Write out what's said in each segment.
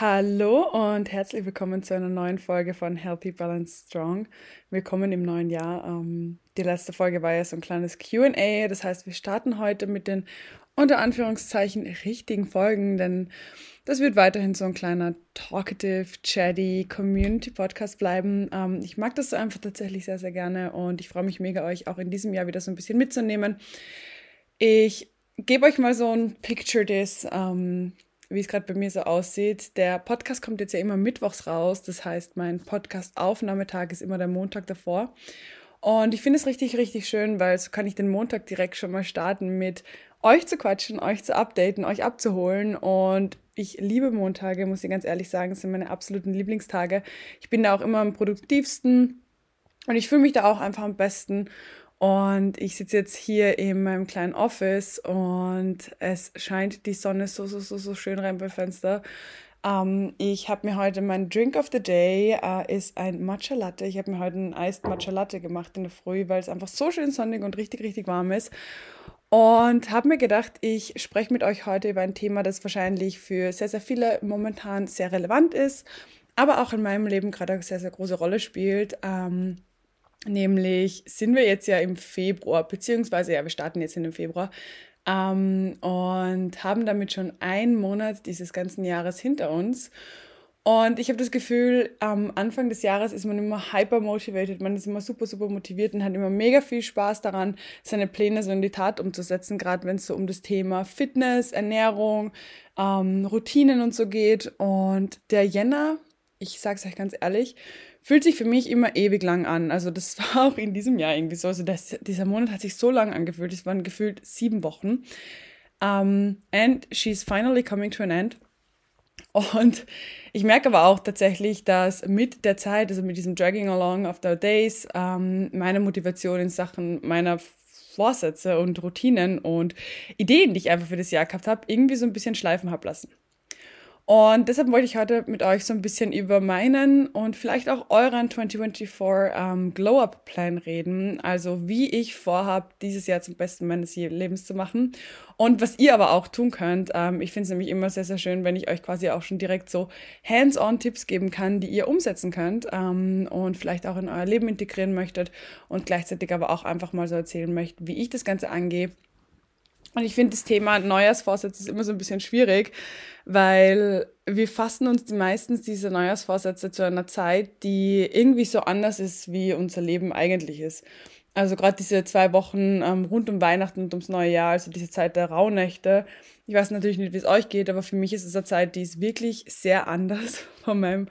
Hallo und herzlich willkommen zu einer neuen Folge von Healthy Balance Strong. Willkommen im neuen Jahr. Ähm, die letzte Folge war ja so ein kleines QA. Das heißt, wir starten heute mit den unter Anführungszeichen richtigen Folgen, denn das wird weiterhin so ein kleiner talkative, chatty Community-Podcast bleiben. Ähm, ich mag das einfach tatsächlich sehr, sehr gerne und ich freue mich mega, euch auch in diesem Jahr wieder so ein bisschen mitzunehmen. Ich gebe euch mal so ein Picture des. Ähm, wie es gerade bei mir so aussieht. Der Podcast kommt jetzt ja immer mittwochs raus. Das heißt, mein Podcast-Aufnahmetag ist immer der Montag davor. Und ich finde es richtig, richtig schön, weil so kann ich den Montag direkt schon mal starten mit euch zu quatschen, euch zu updaten, euch abzuholen. Und ich liebe Montage, muss ich ganz ehrlich sagen, das sind meine absoluten Lieblingstage. Ich bin da auch immer am produktivsten und ich fühle mich da auch einfach am besten. Und ich sitze jetzt hier in meinem kleinen Office und es scheint die Sonne so, so, so, so schön rein beim Fenster. Ähm, ich habe mir heute mein Drink of the Day äh, ist ein Matcha Latte. Ich habe mir heute einen Iced Matcha Latte gemacht in der Früh, weil es einfach so schön sonnig und richtig, richtig warm ist. Und habe mir gedacht, ich spreche mit euch heute über ein Thema, das wahrscheinlich für sehr, sehr viele momentan sehr relevant ist, aber auch in meinem Leben gerade eine sehr, sehr große Rolle spielt. Ähm, Nämlich sind wir jetzt ja im Februar, beziehungsweise ja, wir starten jetzt in dem Februar ähm, und haben damit schon einen Monat dieses ganzen Jahres hinter uns. Und ich habe das Gefühl, am Anfang des Jahres ist man immer hyper motivated, man ist immer super, super motiviert und hat immer mega viel Spaß daran, seine Pläne so in die Tat umzusetzen, gerade wenn es so um das Thema Fitness, Ernährung, ähm, Routinen und so geht. Und der Jänner, ich sage es euch ganz ehrlich, fühlt sich für mich immer ewig lang an. Also das war auch in diesem Jahr irgendwie so. Also das, dieser Monat hat sich so lang angefühlt. Es waren gefühlt sieben Wochen. Um, and she's finally coming to an end. Und ich merke aber auch tatsächlich, dass mit der Zeit, also mit diesem Dragging Along of the Days, ähm, meine Motivation in Sachen meiner Vorsätze und Routinen und Ideen, die ich einfach für das Jahr gehabt habe, irgendwie so ein bisschen schleifen habe lassen. Und deshalb wollte ich heute mit euch so ein bisschen über meinen und vielleicht auch euren 2024 ähm, Glow-Up-Plan reden. Also wie ich vorhabe, dieses Jahr zum besten meines Lebens zu machen. Und was ihr aber auch tun könnt. Ähm, ich finde es nämlich immer sehr, sehr schön, wenn ich euch quasi auch schon direkt so Hands-on-Tipps geben kann, die ihr umsetzen könnt ähm, und vielleicht auch in euer Leben integrieren möchtet und gleichzeitig aber auch einfach mal so erzählen möchtet, wie ich das Ganze angehe und ich finde das Thema Neujahrsvorsätze ist immer so ein bisschen schwierig, weil wir fassen uns meistens diese Neujahrsvorsätze zu einer Zeit, die irgendwie so anders ist, wie unser Leben eigentlich ist. Also gerade diese zwei Wochen ähm, rund um Weihnachten und ums neue Jahr, also diese Zeit der Rauhnächte. Ich weiß natürlich nicht, wie es euch geht, aber für mich ist es eine Zeit, die ist wirklich sehr anders von meinem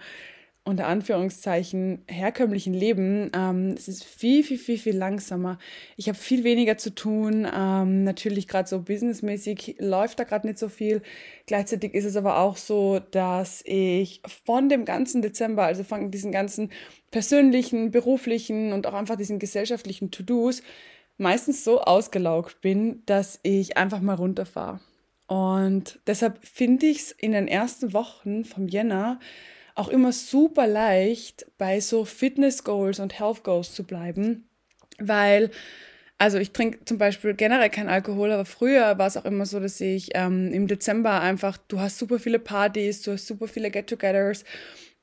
unter Anführungszeichen herkömmlichen Leben. Ähm, es ist viel, viel, viel, viel langsamer. Ich habe viel weniger zu tun. Ähm, natürlich gerade so businessmäßig läuft da gerade nicht so viel. Gleichzeitig ist es aber auch so, dass ich von dem ganzen Dezember, also von diesen ganzen persönlichen, beruflichen und auch einfach diesen gesellschaftlichen To-Dos, meistens so ausgelaugt bin, dass ich einfach mal runterfahre. Und deshalb finde ich es in den ersten Wochen vom Jänner auch immer super leicht, bei so Fitness Goals und Health Goals zu bleiben, weil also ich trinke zum Beispiel generell kein Alkohol, aber früher war es auch immer so, dass ich ähm, im Dezember einfach, du hast super viele Partys, du hast super viele Get-togethers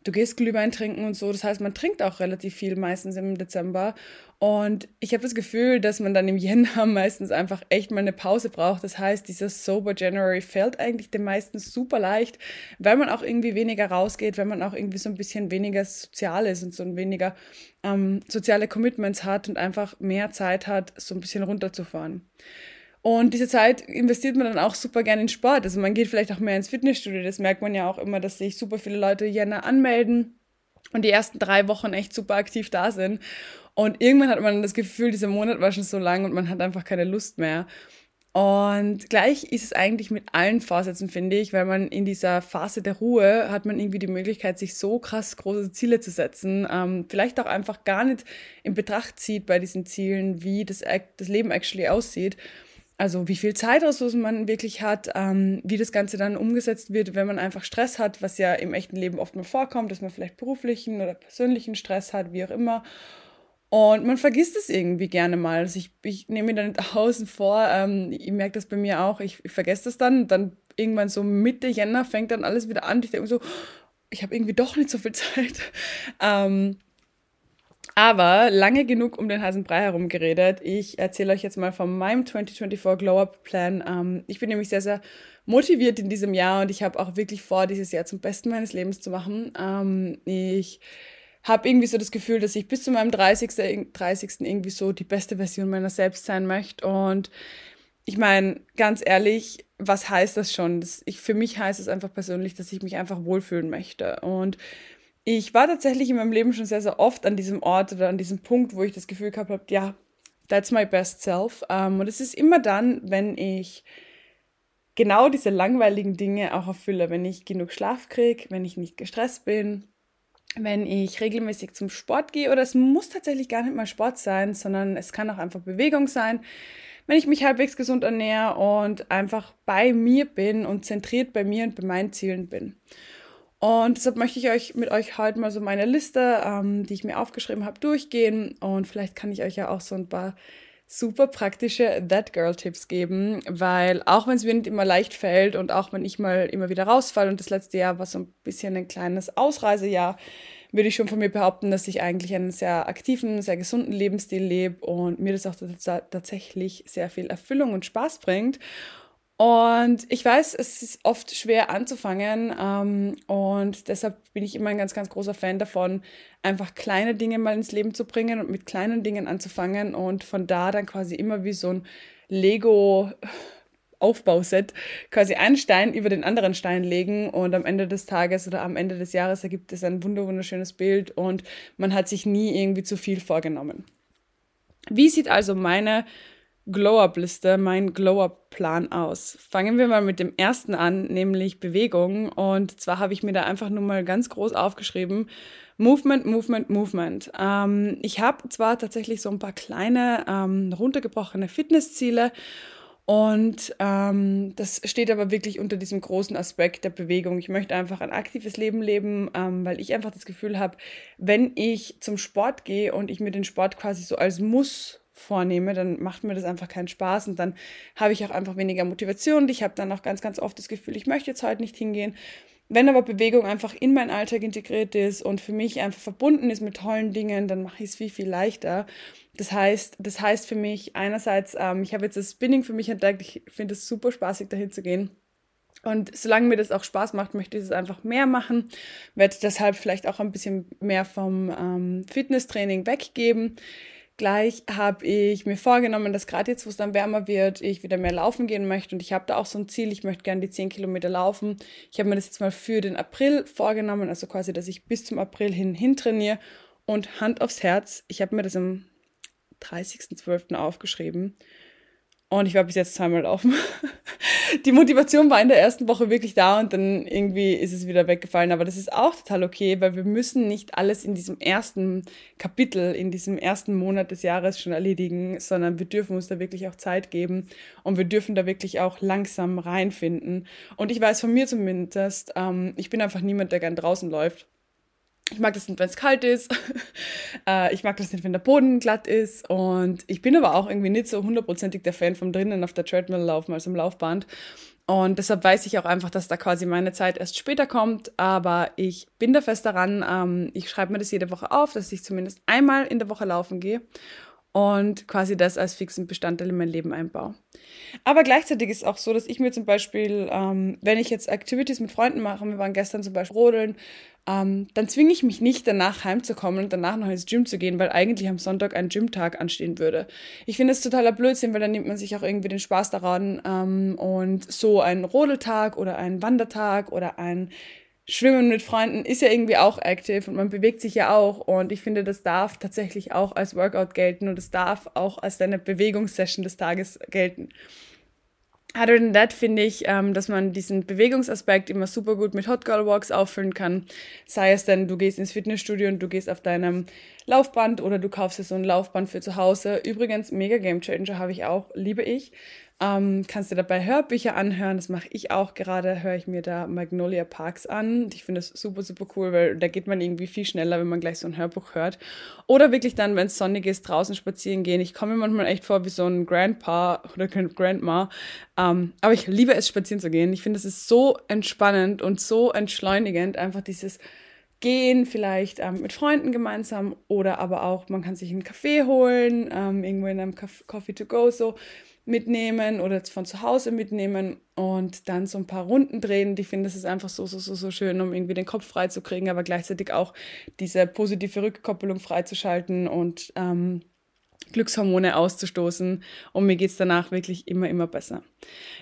du gehst Glühwein trinken und so. Das heißt, man trinkt auch relativ viel meistens im Dezember. Und ich habe das Gefühl, dass man dann im Jänner meistens einfach echt mal eine Pause braucht. Das heißt, dieser Sober January fällt eigentlich den meisten super leicht, weil man auch irgendwie weniger rausgeht, weil man auch irgendwie so ein bisschen weniger sozial ist und so ein weniger ähm, soziale Commitments hat und einfach mehr Zeit hat, so ein bisschen runterzufahren. Und diese Zeit investiert man dann auch super gerne in Sport. Also man geht vielleicht auch mehr ins Fitnessstudio. Das merkt man ja auch immer, dass sich super viele Leute Jänner anmelden und die ersten drei Wochen echt super aktiv da sind. Und irgendwann hat man das Gefühl, dieser Monat war schon so lang und man hat einfach keine Lust mehr. Und gleich ist es eigentlich mit allen Vorsätzen, finde ich, weil man in dieser Phase der Ruhe hat man irgendwie die Möglichkeit, sich so krass große Ziele zu setzen. Ähm, vielleicht auch einfach gar nicht in Betracht zieht bei diesen Zielen, wie das, das Leben actually aussieht also wie viel Zeitressourcen man wirklich hat, ähm, wie das Ganze dann umgesetzt wird, wenn man einfach Stress hat, was ja im echten Leben oft mal vorkommt, dass man vielleicht beruflichen oder persönlichen Stress hat, wie auch immer. Und man vergisst es irgendwie gerne mal. Also ich, ich nehme mir dann außen vor, ähm, ich merke das bei mir auch, ich, ich vergesse das dann, dann irgendwann so Mitte Jänner fängt dann alles wieder an. Ich denke so, ich habe irgendwie doch nicht so viel Zeit. Ähm, aber lange genug um den heißen Brei herum geredet. Ich erzähle euch jetzt mal von meinem 2024 Glow-Up-Plan. Ähm, ich bin nämlich sehr, sehr motiviert in diesem Jahr und ich habe auch wirklich vor, dieses Jahr zum Besten meines Lebens zu machen. Ähm, ich habe irgendwie so das Gefühl, dass ich bis zu meinem 30. 30. irgendwie so die beste Version meiner selbst sein möchte. Und ich meine, ganz ehrlich, was heißt das schon? Das, ich, für mich heißt es einfach persönlich, dass ich mich einfach wohlfühlen möchte. Und ich war tatsächlich in meinem Leben schon sehr, sehr oft an diesem Ort oder an diesem Punkt, wo ich das Gefühl gehabt habe, ja, that's my best self. Ähm, und es ist immer dann, wenn ich genau diese langweiligen Dinge auch erfülle, wenn ich genug Schlaf kriege, wenn ich nicht gestresst bin, wenn ich regelmäßig zum Sport gehe, oder es muss tatsächlich gar nicht mal Sport sein, sondern es kann auch einfach Bewegung sein, wenn ich mich halbwegs gesund ernähre und einfach bei mir bin und zentriert bei mir und bei meinen Zielen bin. Und deshalb möchte ich euch mit euch heute mal so meine Liste, ähm, die ich mir aufgeschrieben habe, durchgehen. Und vielleicht kann ich euch ja auch so ein paar super praktische That Girl Tipps geben, weil auch wenn es mir nicht immer leicht fällt und auch wenn ich mal immer wieder rausfalle und das letzte Jahr war so ein bisschen ein kleines Ausreisejahr, würde ich schon von mir behaupten, dass ich eigentlich einen sehr aktiven, sehr gesunden Lebensstil lebe und mir das auch tatsächlich sehr viel Erfüllung und Spaß bringt. Und ich weiß, es ist oft schwer anzufangen ähm, und deshalb bin ich immer ein ganz, ganz großer Fan davon, einfach kleine Dinge mal ins Leben zu bringen und mit kleinen Dingen anzufangen und von da dann quasi immer wie so ein Lego Aufbauset quasi einen Stein über den anderen Stein legen und am Ende des Tages oder am Ende des Jahres ergibt es ein wunderschönes Bild und man hat sich nie irgendwie zu viel vorgenommen. Wie sieht also meine Glow-Up-Liste, mein Glow-Up-Plan aus. Fangen wir mal mit dem ersten an, nämlich Bewegung. Und zwar habe ich mir da einfach nur mal ganz groß aufgeschrieben, Movement, Movement, Movement. Ähm, ich habe zwar tatsächlich so ein paar kleine, ähm, runtergebrochene Fitnessziele und ähm, das steht aber wirklich unter diesem großen Aspekt der Bewegung. Ich möchte einfach ein aktives Leben leben, ähm, weil ich einfach das Gefühl habe, wenn ich zum Sport gehe und ich mir den Sport quasi so als Muss vornehme, dann macht mir das einfach keinen Spaß und dann habe ich auch einfach weniger Motivation ich habe dann auch ganz, ganz oft das Gefühl, ich möchte jetzt heute nicht hingehen. Wenn aber Bewegung einfach in meinen Alltag integriert ist und für mich einfach verbunden ist mit tollen Dingen, dann mache ich es viel, viel leichter. Das heißt, das heißt für mich einerseits, ähm, ich habe jetzt das Spinning für mich entdeckt, ich finde es super spaßig, dahin zu gehen. Und solange mir das auch Spaß macht, möchte ich es einfach mehr machen. Werde deshalb vielleicht auch ein bisschen mehr vom ähm, Fitnesstraining weggeben. Gleich habe ich mir vorgenommen, dass gerade jetzt, wo es dann wärmer wird, ich wieder mehr laufen gehen möchte. Und ich habe da auch so ein Ziel, ich möchte gerne die 10 Kilometer laufen. Ich habe mir das jetzt mal für den April vorgenommen, also quasi, dass ich bis zum April hin hintrainiere. Und Hand aufs Herz, ich habe mir das am 30.12. aufgeschrieben. Und ich war bis jetzt zweimal laufen. die Motivation war in der ersten Woche wirklich da und dann irgendwie ist es wieder weggefallen. Aber das ist auch total okay, weil wir müssen nicht alles in diesem ersten Kapitel, in diesem ersten Monat des Jahres schon erledigen, sondern wir dürfen uns da wirklich auch Zeit geben und wir dürfen da wirklich auch langsam reinfinden. Und ich weiß von mir zumindest, ähm, ich bin einfach niemand, der gern draußen läuft. Ich mag das nicht, wenn es kalt ist. äh, ich mag das nicht, wenn der Boden glatt ist. Und ich bin aber auch irgendwie nicht so hundertprozentig der Fan vom drinnen auf der Treadmill laufen als im Laufband. Und deshalb weiß ich auch einfach, dass da quasi meine Zeit erst später kommt. Aber ich bin da fest daran. Ähm, ich schreibe mir das jede Woche auf, dass ich zumindest einmal in der Woche laufen gehe und quasi das als fixen Bestandteil in mein Leben einbaue. Aber gleichzeitig ist es auch so, dass ich mir zum Beispiel, ähm, wenn ich jetzt Activities mit Freunden mache, wir waren gestern zum Beispiel rodeln, ähm, dann zwinge ich mich nicht danach heimzukommen und danach noch ins Gym zu gehen, weil eigentlich am Sonntag ein Gymtag anstehen würde. Ich finde es totaler Blödsinn, weil dann nimmt man sich auch irgendwie den Spaß daran ähm, und so ein Rodeltag oder ein Wandertag oder ein Schwimmen mit Freunden ist ja irgendwie auch active und man bewegt sich ja auch und ich finde, das darf tatsächlich auch als Workout gelten und es darf auch als deine Bewegungssession des Tages gelten. Other than that finde ich, ähm, dass man diesen Bewegungsaspekt immer super gut mit Hot Girl Walks auffüllen kann. Sei es denn, du gehst ins Fitnessstudio und du gehst auf deinem Laufband oder du kaufst dir so ein Laufband für zu Hause. Übrigens, mega Game Changer habe ich auch, liebe ich. Ähm, kannst dir dabei Hörbücher anhören. Das mache ich auch gerade. Höre ich mir da Magnolia Parks an. Ich finde das super, super cool, weil da geht man irgendwie viel schneller, wenn man gleich so ein Hörbuch hört. Oder wirklich dann, wenn es sonnig ist, draußen spazieren gehen. Ich komme mir manchmal echt vor wie so ein Grandpa oder Grandma. Ähm, aber ich liebe es, spazieren zu gehen. Ich finde, es ist so entspannend und so entschleunigend. Einfach dieses gehen, vielleicht ähm, mit Freunden gemeinsam oder aber auch, man kann sich einen Kaffee holen, ähm, irgendwo in einem Coffee to go so mitnehmen oder von zu Hause mitnehmen und dann so ein paar Runden drehen. Ich finde, das ist einfach so, so, so, so schön, um irgendwie den Kopf freizukriegen, aber gleichzeitig auch diese positive Rückkoppelung freizuschalten und ähm, Glückshormone auszustoßen und mir geht es danach wirklich immer, immer besser.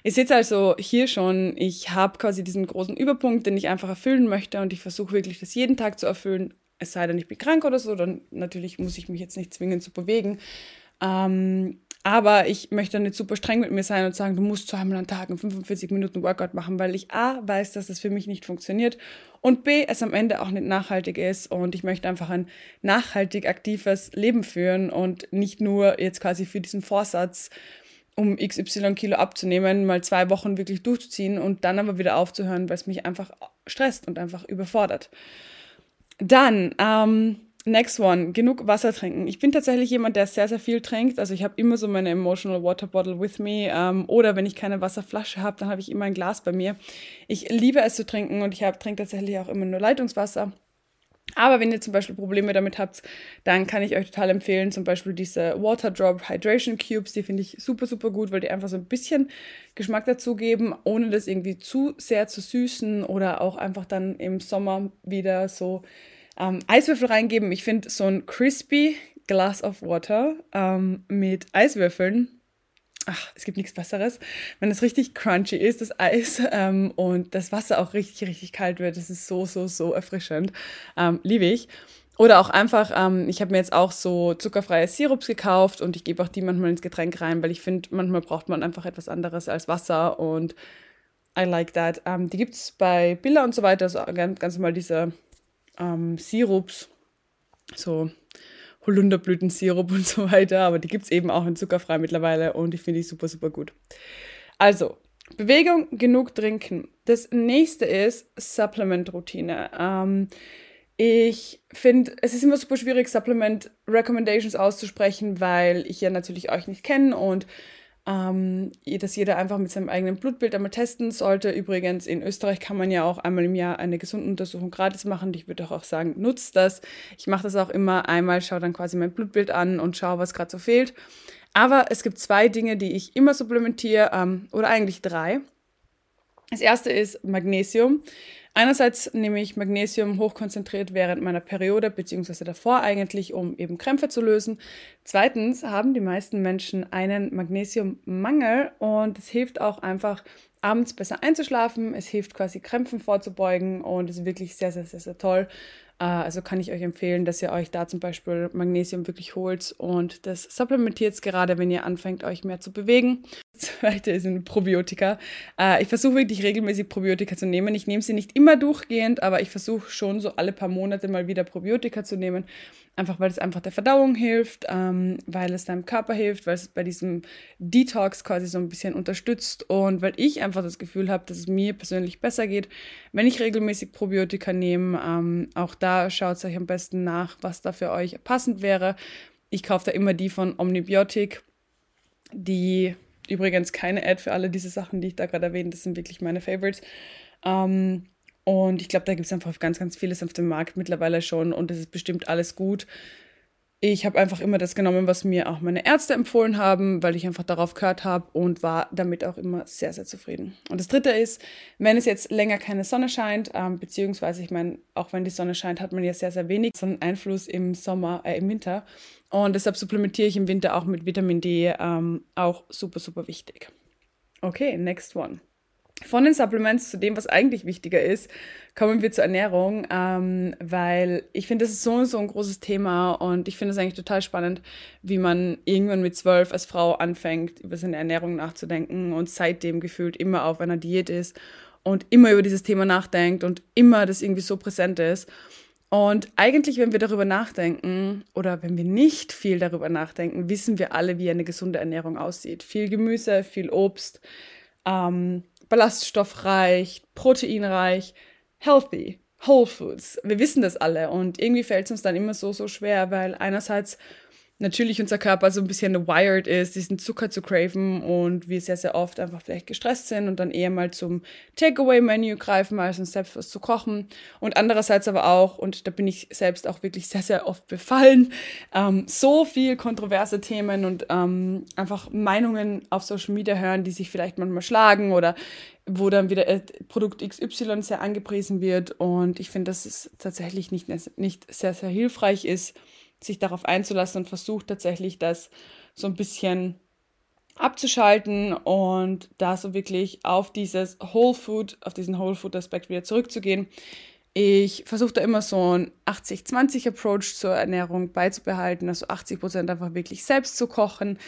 Ihr seht also hier schon, ich habe quasi diesen großen Überpunkt, den ich einfach erfüllen möchte und ich versuche wirklich das jeden Tag zu erfüllen, es sei denn, ich bin krank oder so, dann natürlich muss ich mich jetzt nicht zwingen zu bewegen. Ähm, aber ich möchte nicht super streng mit mir sein und sagen, du musst zweimal am Tag 45 Minuten Workout machen, weil ich A, weiß, dass das für mich nicht funktioniert und B, es am Ende auch nicht nachhaltig ist und ich möchte einfach ein nachhaltig aktives Leben führen und nicht nur jetzt quasi für diesen Vorsatz, um XY Kilo abzunehmen, mal zwei Wochen wirklich durchzuziehen und dann aber wieder aufzuhören, weil es mich einfach stresst und einfach überfordert. Dann, ähm, Next one, genug Wasser trinken. Ich bin tatsächlich jemand, der sehr, sehr viel trinkt. Also ich habe immer so meine Emotional Water Bottle with me. Ähm, oder wenn ich keine Wasserflasche habe, dann habe ich immer ein Glas bei mir. Ich liebe es zu trinken und ich trinke tatsächlich auch immer nur Leitungswasser. Aber wenn ihr zum Beispiel Probleme damit habt, dann kann ich euch total empfehlen, zum Beispiel diese Water Drop Hydration Cubes. Die finde ich super, super gut, weil die einfach so ein bisschen Geschmack dazugeben, ohne das irgendwie zu sehr zu süßen oder auch einfach dann im Sommer wieder so ähm, Eiswürfel reingeben. Ich finde so ein crispy Glass of Water ähm, mit Eiswürfeln. Ach, es gibt nichts Besseres. Wenn es richtig crunchy ist, das Eis, ähm, und das Wasser auch richtig, richtig kalt wird, das ist so, so, so erfrischend. Ähm, liebe ich. Oder auch einfach, ähm, ich habe mir jetzt auch so zuckerfreie Sirups gekauft und ich gebe auch die manchmal ins Getränk rein, weil ich finde, manchmal braucht man einfach etwas anderes als Wasser und I like that. Ähm, die gibt es bei Billa und so weiter, also ganz, ganz normal diese ähm, Sirups, so Holunderblütensirup und so weiter, aber die gibt es eben auch in zuckerfrei mittlerweile und die finde ich super, super gut. Also, Bewegung, genug trinken. Das nächste ist Supplement-Routine. Ähm, ich finde, es ist immer super schwierig, Supplement-Recommendations auszusprechen, weil ich ja natürlich euch nicht kenne und ähm, dass jeder einfach mit seinem eigenen Blutbild einmal testen sollte. Übrigens, in Österreich kann man ja auch einmal im Jahr eine Gesundenuntersuchung gratis machen. Ich würde auch sagen, nutzt das. Ich mache das auch immer einmal, schaue dann quasi mein Blutbild an und schaue, was gerade so fehlt. Aber es gibt zwei Dinge, die ich immer supplementiere, ähm, oder eigentlich drei. Das erste ist Magnesium. Einerseits nehme ich Magnesium hochkonzentriert während meiner Periode, beziehungsweise davor eigentlich, um eben Krämpfe zu lösen. Zweitens haben die meisten Menschen einen Magnesiummangel und es hilft auch einfach, abends besser einzuschlafen. Es hilft quasi Krämpfen vorzubeugen und ist wirklich sehr, sehr, sehr, sehr toll. Äh, also kann ich euch empfehlen, dass ihr euch da zum Beispiel Magnesium wirklich holt und das supplementiert gerade, wenn ihr anfängt, euch mehr zu bewegen. Zweite ein Probiotika. Äh, ich versuche wirklich regelmäßig Probiotika zu nehmen. Ich nehme sie nicht immer durchgehend, aber ich versuche schon so alle paar Monate mal wieder Probiotika zu nehmen. Einfach weil es einfach der Verdauung hilft, ähm, weil es deinem Körper hilft, weil es bei diesem Detox quasi so ein bisschen unterstützt und weil ich einfach das Gefühl habe, dass es mir persönlich besser geht, wenn ich regelmäßig Probiotika nehme. Ähm, auch da schaut euch am besten nach, was da für euch passend wäre. Ich kaufe da immer die von Omnibiotic, die übrigens keine Ad für alle diese Sachen, die ich da gerade erwähne, das sind wirklich meine Favorites. Ähm, und ich glaube, da gibt es einfach ganz, ganz vieles auf dem Markt mittlerweile schon und es ist bestimmt alles gut. Ich habe einfach immer das genommen, was mir auch meine Ärzte empfohlen haben, weil ich einfach darauf gehört habe und war damit auch immer sehr, sehr zufrieden. Und das Dritte ist, wenn es jetzt länger keine Sonne scheint, ähm, beziehungsweise ich meine, auch wenn die Sonne scheint, hat man ja sehr, sehr wenig Sonneneinfluss im Sommer, äh, im Winter. Und deshalb supplementiere ich im Winter auch mit Vitamin D, ähm, auch super, super wichtig. Okay, next one. Von den Supplements zu dem, was eigentlich wichtiger ist, kommen wir zur Ernährung, ähm, weil ich finde, das ist so, so ein großes Thema und ich finde es eigentlich total spannend, wie man irgendwann mit zwölf als Frau anfängt, über seine Ernährung nachzudenken und seitdem gefühlt immer auf einer Diät ist und immer über dieses Thema nachdenkt und immer das irgendwie so präsent ist. Und eigentlich, wenn wir darüber nachdenken oder wenn wir nicht viel darüber nachdenken, wissen wir alle, wie eine gesunde Ernährung aussieht. Viel Gemüse, viel Obst, ähm, ballaststoffreich, proteinreich, healthy, Whole Foods. Wir wissen das alle und irgendwie fällt es uns dann immer so, so schwer, weil einerseits natürlich unser Körper so ein bisschen wired ist, diesen Zucker zu craven und wir sehr, sehr oft einfach vielleicht gestresst sind und dann eher mal zum Takeaway-Menü greifen, als uns selbst was zu kochen. Und andererseits aber auch, und da bin ich selbst auch wirklich sehr, sehr oft befallen, ähm, so viel kontroverse Themen und ähm, einfach Meinungen auf Social Media hören, die sich vielleicht manchmal schlagen oder wo dann wieder äh, Produkt XY sehr angepriesen wird. Und ich finde, dass es tatsächlich nicht, nicht sehr, sehr hilfreich ist, sich darauf einzulassen und versucht tatsächlich das so ein bisschen abzuschalten und da so wirklich auf dieses Whole Food, auf diesen Whole Food Aspekt wieder zurückzugehen. Ich versuche da immer so einen 80-20 Approach zur Ernährung beizubehalten, also 80 Prozent einfach wirklich selbst zu kochen,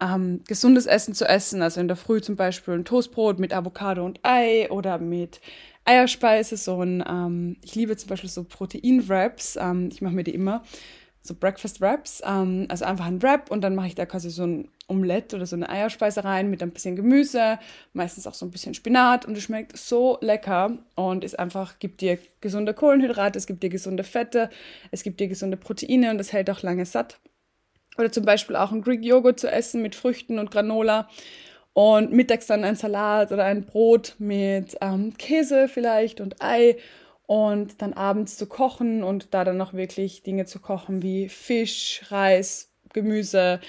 ähm, gesundes Essen zu essen, also in der Früh zum Beispiel ein Toastbrot mit Avocado und Ei oder mit Eierspeise, so ein, ähm, ich liebe zum Beispiel so Protein-Wraps, ähm, ich mache mir die immer, so Breakfast Wraps, ähm, also einfach ein Wrap und dann mache ich da quasi so ein Omelette oder so eine Eierspeise rein mit ein bisschen Gemüse, meistens auch so ein bisschen Spinat und es schmeckt so lecker und ist einfach, gibt dir gesunde Kohlenhydrate, es gibt dir gesunde Fette, es gibt dir gesunde Proteine und es hält auch lange satt. Oder zum Beispiel auch ein Greek Joghurt zu essen mit Früchten und Granola und mittags dann ein Salat oder ein Brot mit ähm, Käse vielleicht und Ei und dann abends zu kochen und da dann noch wirklich Dinge zu kochen wie Fisch, Reis, Gemüse,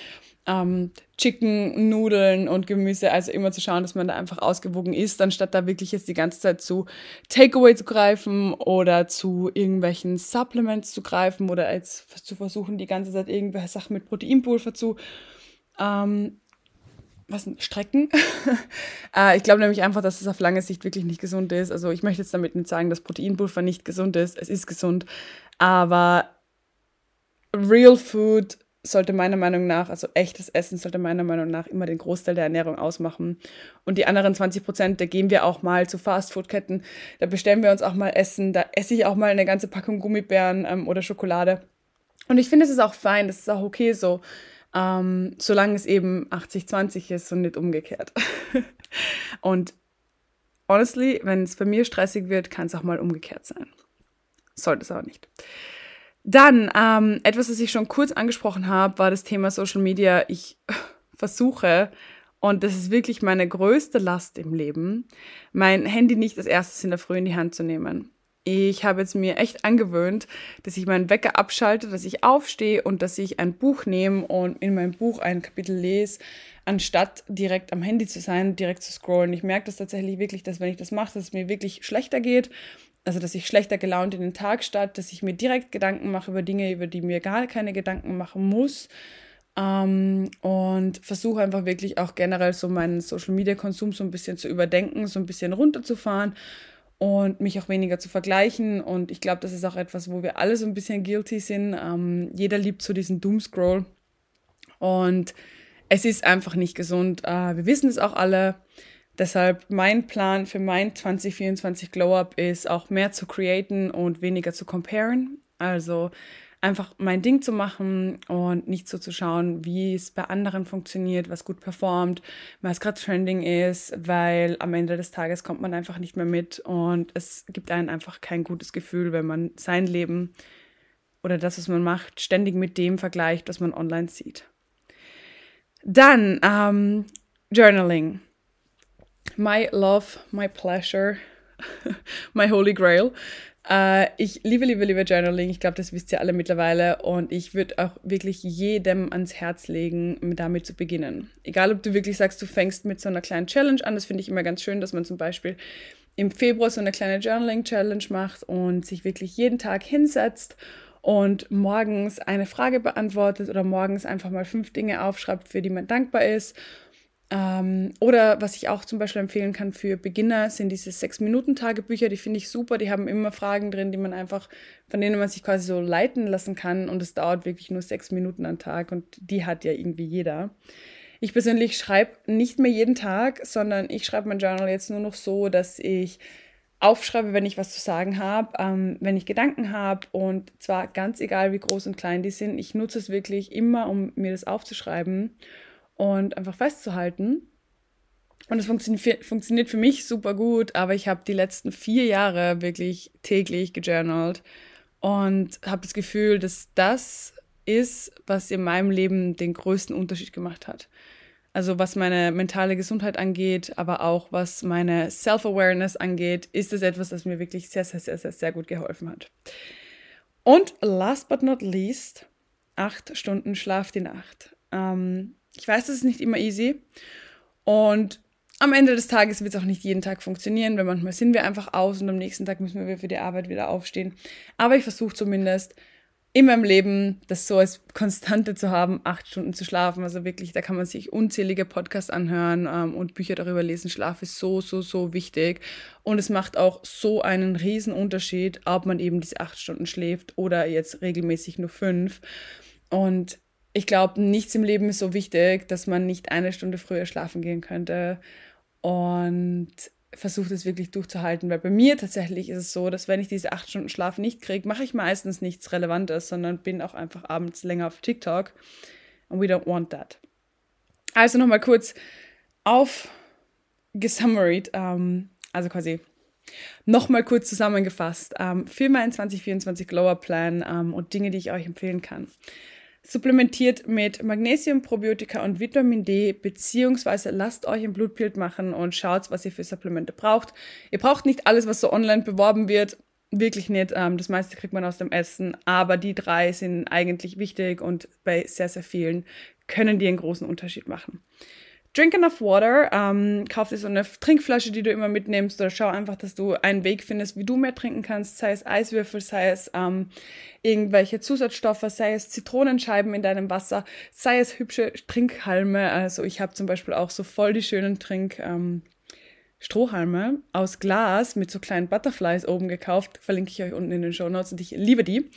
ähm, Chicken, Nudeln und Gemüse. Also immer zu schauen, dass man da einfach ausgewogen ist, anstatt da wirklich jetzt die ganze Zeit zu Takeaway zu greifen oder zu irgendwelchen Supplements zu greifen oder als zu versuchen, die ganze Zeit irgendwelche Sachen mit Proteinpulver zu ähm, was strecken. äh, ich glaube nämlich einfach, dass es auf lange Sicht wirklich nicht gesund ist. Also ich möchte jetzt damit nicht sagen, dass Proteinpulver nicht gesund ist. Es ist gesund, aber Real Food sollte meiner Meinung nach, also echtes Essen sollte meiner Meinung nach immer den Großteil der Ernährung ausmachen. Und die anderen 20 Prozent, da gehen wir auch mal zu Fastfood-Ketten, da bestellen wir uns auch mal Essen, da esse ich auch mal eine ganze Packung Gummibären ähm, oder Schokolade. Und ich finde, es ist auch fein, das ist auch okay so ähm, solange es eben 80-20 ist und nicht umgekehrt. und honestly, wenn es bei mir stressig wird, kann es auch mal umgekehrt sein. Sollte es aber nicht. Dann, ähm, etwas, was ich schon kurz angesprochen habe, war das Thema Social Media. Ich versuche, und das ist wirklich meine größte Last im Leben, mein Handy nicht als erstes in der Früh in die Hand zu nehmen. Ich habe jetzt mir echt angewöhnt, dass ich meinen Wecker abschalte, dass ich aufstehe und dass ich ein Buch nehme und in meinem Buch ein Kapitel lese, anstatt direkt am Handy zu sein, direkt zu scrollen. Ich merke das tatsächlich wirklich, dass wenn ich das mache, dass es mir wirklich schlechter geht. Also, dass ich schlechter gelaunt in den Tag statt, dass ich mir direkt Gedanken mache über Dinge, über die mir gar keine Gedanken machen muss. Ähm, und versuche einfach wirklich auch generell so meinen Social Media Konsum so ein bisschen zu überdenken, so ein bisschen runterzufahren und mich auch weniger zu vergleichen. Und ich glaube, das ist auch etwas, wo wir alle so ein bisschen guilty sind. Ähm, jeder liebt so diesen Doomscroll. Und es ist einfach nicht gesund. Äh, wir wissen es auch alle. Deshalb mein Plan für mein 2024 Glow Up ist auch mehr zu createn und weniger zu comparen. Also einfach mein Ding zu machen und nicht so zu schauen, wie es bei anderen funktioniert, was gut performt, was gerade trending ist, weil am Ende des Tages kommt man einfach nicht mehr mit und es gibt einen einfach kein gutes Gefühl, wenn man sein Leben oder das, was man macht, ständig mit dem vergleicht, was man online sieht. Dann ähm, Journaling. My love, my pleasure, my holy grail. Äh, ich liebe, liebe, liebe Journaling. Ich glaube, das wisst ihr alle mittlerweile. Und ich würde auch wirklich jedem ans Herz legen, damit zu beginnen. Egal, ob du wirklich sagst, du fängst mit so einer kleinen Challenge an. Das finde ich immer ganz schön, dass man zum Beispiel im Februar so eine kleine Journaling-Challenge macht und sich wirklich jeden Tag hinsetzt und morgens eine Frage beantwortet oder morgens einfach mal fünf Dinge aufschreibt, für die man dankbar ist ähm, oder was ich auch zum Beispiel empfehlen kann für Beginner, sind diese Sechs-Minuten-Tagebücher. Die finde ich super. Die haben immer Fragen drin, die man einfach, von denen man sich quasi so leiten lassen kann. Und es dauert wirklich nur sechs Minuten am Tag. Und die hat ja irgendwie jeder. Ich persönlich schreibe nicht mehr jeden Tag, sondern ich schreibe mein Journal jetzt nur noch so, dass ich aufschreibe, wenn ich was zu sagen habe, ähm, wenn ich Gedanken habe und zwar ganz egal, wie groß und klein die sind. Ich nutze es wirklich immer, um mir das aufzuschreiben und einfach festzuhalten. Und es funktioniert, funktioniert für mich super gut, aber ich habe die letzten vier Jahre wirklich täglich gejournalt und habe das Gefühl, dass das ist, was in meinem Leben den größten Unterschied gemacht hat. Also was meine mentale Gesundheit angeht, aber auch was meine Self-Awareness angeht, ist es etwas, das mir wirklich sehr, sehr, sehr, sehr, sehr gut geholfen hat. Und last but not least, acht Stunden Schlaf die Nacht. Ähm, ich weiß, das ist nicht immer easy. Und am Ende des Tages wird es auch nicht jeden Tag funktionieren, weil manchmal sind wir einfach aus und am nächsten Tag müssen wir für die Arbeit wieder aufstehen. Aber ich versuche zumindest in meinem Leben das so als Konstante zu haben, acht Stunden zu schlafen. Also wirklich, da kann man sich unzählige Podcasts anhören ähm, und Bücher darüber lesen. Schlaf ist so, so, so wichtig. Und es macht auch so einen riesen Unterschied, ob man eben diese acht Stunden schläft oder jetzt regelmäßig nur fünf. Und ich glaube, nichts im Leben ist so wichtig, dass man nicht eine Stunde früher schlafen gehen könnte. Und versuche das wirklich durchzuhalten, weil bei mir tatsächlich ist es so, dass wenn ich diese acht Stunden Schlaf nicht kriege, mache ich meistens nichts Relevantes, sondern bin auch einfach abends länger auf TikTok. And we don't want that. Also nochmal kurz aufgesummaried, ähm, also quasi nochmal kurz zusammengefasst ähm, für meinen 2024 Glower Plan ähm, und Dinge, die ich euch empfehlen kann supplementiert mit Magnesium, Probiotika und Vitamin D, beziehungsweise lasst euch ein Blutbild machen und schaut, was ihr für Supplemente braucht. Ihr braucht nicht alles, was so online beworben wird. Wirklich nicht. Ähm, das meiste kriegt man aus dem Essen. Aber die drei sind eigentlich wichtig und bei sehr, sehr vielen können die einen großen Unterschied machen. Drink enough water. Ähm, kauf dir so eine Trinkflasche, die du immer mitnimmst, oder schau einfach, dass du einen Weg findest, wie du mehr trinken kannst, sei es Eiswürfel, sei es ähm, irgendwelche Zusatzstoffe, sei es Zitronenscheiben in deinem Wasser, sei es hübsche Trinkhalme. Also ich habe zum Beispiel auch so voll die schönen Trink. Ähm, aus Glas mit so kleinen Butterflies oben gekauft. Verlinke ich euch unten in den Show Notes und ich liebe die.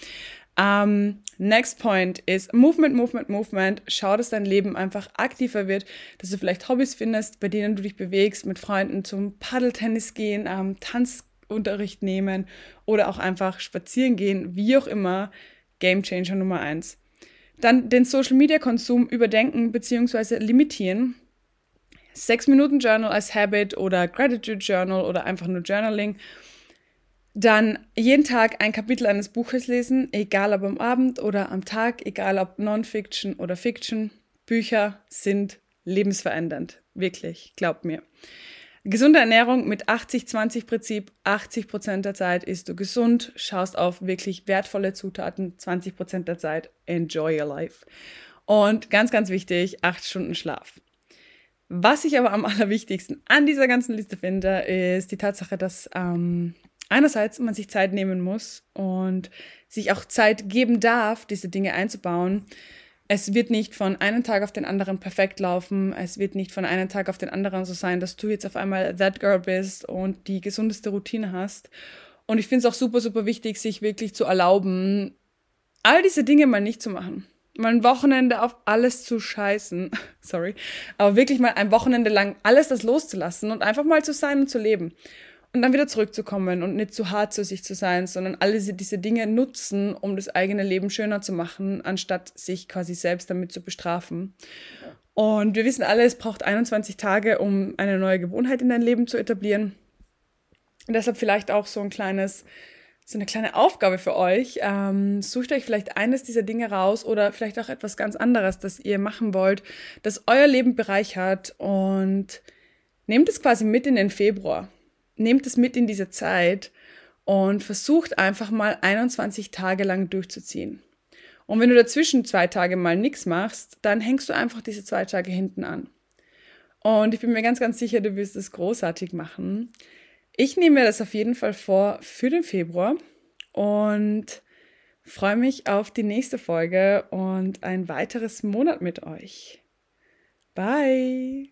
Um, ähm, next point ist Movement, Movement, Movement. Schau, dass dein Leben einfach aktiver wird, dass du vielleicht Hobbys findest, bei denen du dich bewegst, mit Freunden zum Paddeltennis gehen, um, ähm, Tanzunterricht nehmen oder auch einfach spazieren gehen, wie auch immer. Game Changer Nummer eins. Dann den Social Media Konsum überdenken bzw. limitieren. Sechs Minuten Journal als Habit oder Gratitude Journal oder einfach nur Journaling dann jeden Tag ein Kapitel eines Buches lesen, egal ob am Abend oder am Tag, egal ob Non-Fiction oder Fiction. Bücher sind lebensverändernd. Wirklich, glaubt mir. Gesunde Ernährung mit 80-20-Prinzip. 80 Prozent der Zeit isst du gesund, schaust auf wirklich wertvolle Zutaten. 20 Prozent der Zeit enjoy your life. Und ganz, ganz wichtig, acht Stunden Schlaf. Was ich aber am allerwichtigsten an dieser ganzen Liste finde, ist die Tatsache, dass ähm, einerseits man sich Zeit nehmen muss und sich auch Zeit geben darf, diese Dinge einzubauen. Es wird nicht von einem Tag auf den anderen perfekt laufen. Es wird nicht von einem Tag auf den anderen so sein, dass du jetzt auf einmal that girl bist und die gesundeste Routine hast. Und ich finde es auch super, super wichtig, sich wirklich zu erlauben, all diese Dinge mal nicht zu machen. Mal ein Wochenende auf alles zu scheißen. Sorry. Aber wirklich mal ein Wochenende lang alles das loszulassen und einfach mal zu sein und zu leben und dann wieder zurückzukommen und nicht zu hart zu sich zu sein, sondern alle diese Dinge nutzen, um das eigene Leben schöner zu machen, anstatt sich quasi selbst damit zu bestrafen. Und wir wissen alle, es braucht 21 Tage, um eine neue Gewohnheit in dein Leben zu etablieren. Und deshalb vielleicht auch so ein kleines, so eine kleine Aufgabe für euch. Ähm, sucht euch vielleicht eines dieser Dinge raus oder vielleicht auch etwas ganz anderes, das ihr machen wollt, das euer Leben bereichert und nehmt es quasi mit in den Februar nehmt es mit in diese Zeit und versucht einfach mal 21 Tage lang durchzuziehen. Und wenn du dazwischen zwei Tage mal nichts machst, dann hängst du einfach diese zwei Tage hinten an. Und ich bin mir ganz, ganz sicher, du wirst es großartig machen. Ich nehme mir das auf jeden Fall vor für den Februar und freue mich auf die nächste Folge und ein weiteres Monat mit euch. Bye!